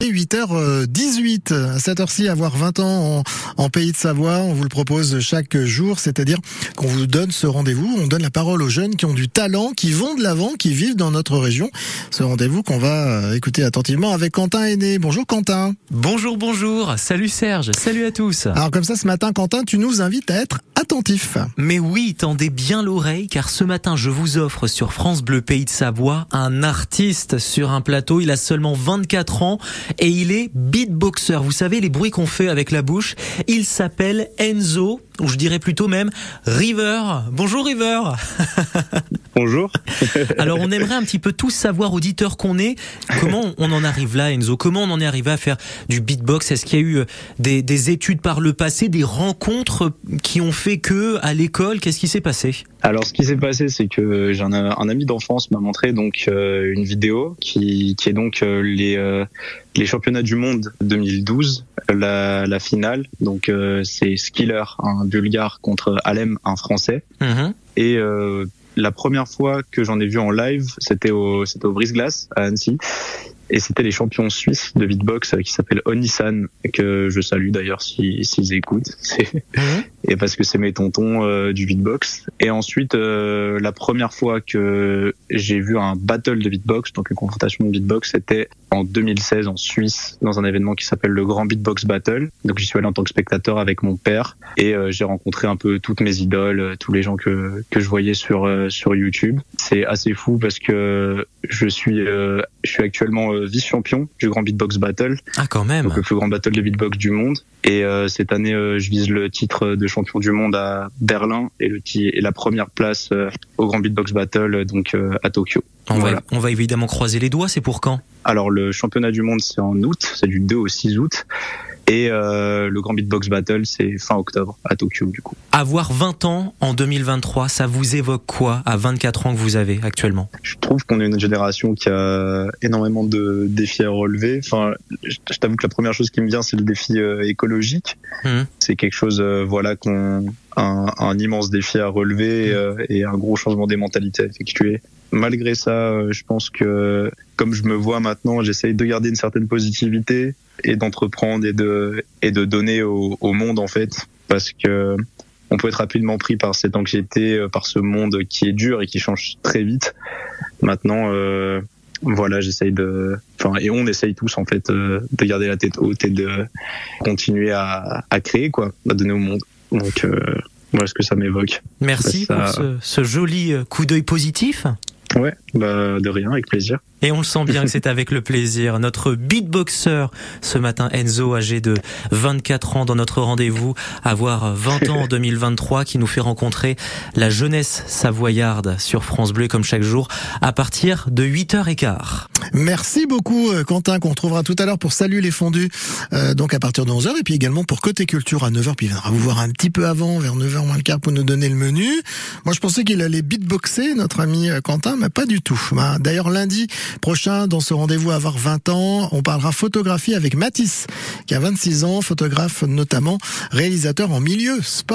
8h18. À cette heure-ci, avoir 20 ans en, en, pays de Savoie, on vous le propose chaque jour, c'est-à-dire qu'on vous donne ce rendez-vous, on donne la parole aux jeunes qui ont du talent, qui vont de l'avant, qui vivent dans notre région. Ce rendez-vous qu'on va euh, écouter attentivement avec Quentin Aîné. Bonjour Quentin. Bonjour, bonjour. Salut Serge. Salut à tous. Alors comme ça, ce matin, Quentin, tu nous invites à être attentif. Mais oui, tendez bien l'oreille, car ce matin, je vous offre sur France Bleu Pays de Savoie un artiste sur un plateau. Il a seulement 24 ans et il est beatboxer. Vous savez, les bruits qu'on fait avec la bouche. Il s'appelle Enzo, ou je dirais plutôt même River. Bonjour River. Bonjour. Alors on aimerait un petit peu tous savoir, auditeur qu'on est, comment on en arrive là Enzo? Comment on en est arrivé à faire du beatbox? Est-ce qu'il y a eu euh, des, des, études par le passé, des rencontres qui ont fait que à l'école? Qu'est-ce qui s'est passé? Alors ce qui s'est passé, c'est que j'ai un, un, ami d'enfance m'a montré donc euh, une vidéo qui, qui est donc euh, les, euh, les championnats du monde 2012, la, la finale. Donc c'est Skiller, un Bulgare contre Alem, un Français. Mmh. Et la première fois que j'en ai vu en live, c'était au, c'était au Brise-Glace à Annecy. Et c'était les champions suisses de beatbox qui s'appellent Onisan, que je salue d'ailleurs s'ils si, écoutent. Mmh. Et parce que c'est mes tontons euh, du beatbox. Et ensuite, euh, la première fois que j'ai vu un battle de beatbox, donc une confrontation de beatbox, c'était en 2016 en Suisse, dans un événement qui s'appelle le Grand Beatbox Battle. Donc j'y suis allé en tant que spectateur avec mon père. Et euh, j'ai rencontré un peu toutes mes idoles, tous les gens que, que je voyais sur, sur YouTube. C'est assez fou parce que je suis, je suis actuellement vice-champion du Grand Beatbox Battle. Ah, quand même. Donc le plus grand battle de beatbox du monde. Et euh, cette année, euh, je vise le titre de champion du monde à Berlin et, le, et la première place euh, au Grand Beatbox Battle, donc à Tokyo. On, voilà. va, on va évidemment croiser les doigts, c'est pour quand? Alors le championnat du monde, c'est en août, c'est du 2 au 6 août. Et euh, le Grand Beatbox Battle, c'est fin octobre à Tokyo du coup. Avoir 20 ans en 2023, ça vous évoque quoi à 24 ans que vous avez actuellement? Je trouve qu'on est une génération qui a énormément de défis à relever. Enfin, je t'avoue que la première chose qui me vient, c'est le défi euh, écologique. Mmh. C'est quelque chose, euh, voilà, qu'on un, un, immense défi à relever mmh. et un gros changement des mentalités à effectuer malgré ça, je pense que comme je me vois maintenant, j'essaye de garder une certaine positivité et d'entreprendre et de et de donner au, au, monde en fait, parce que on peut être rapidement pris par cette anxiété, par ce monde qui est dur et qui change très vite. Maintenant, euh, voilà, j'essaye de, enfin, et on essaye tous en fait euh, de garder la tête haute et de continuer à, à créer quoi, à donner au monde. Donc euh, voilà ce que ça m'évoque. Merci ça... pour ce, ce joli coup d'œil positif. Ouais, bah de rien, avec plaisir. Et on le sent bien que c'est avec le plaisir. Notre beatboxer ce matin, Enzo, âgé de 24 ans dans notre rendez-vous, avoir 20 ans en 2023, qui nous fait rencontrer la jeunesse savoyarde sur France Bleu, comme chaque jour, à partir de 8h15. Merci beaucoup, Quentin, qu'on retrouvera tout à l'heure pour Salut les fondus, euh, donc à partir de 11h, et puis également pour Côté Culture à 9h, puis il viendra vous voir un petit peu avant, vers 9h moins le quart, pour nous donner le menu. Moi, je pensais qu'il allait beatboxer, notre ami Quentin, mais pas du tout. D'ailleurs, lundi, prochain dans ce rendez-vous avoir 20 ans. On parlera photographie avec Mathis, qui a 26 ans, photographe notamment, réalisateur en milieu sportif.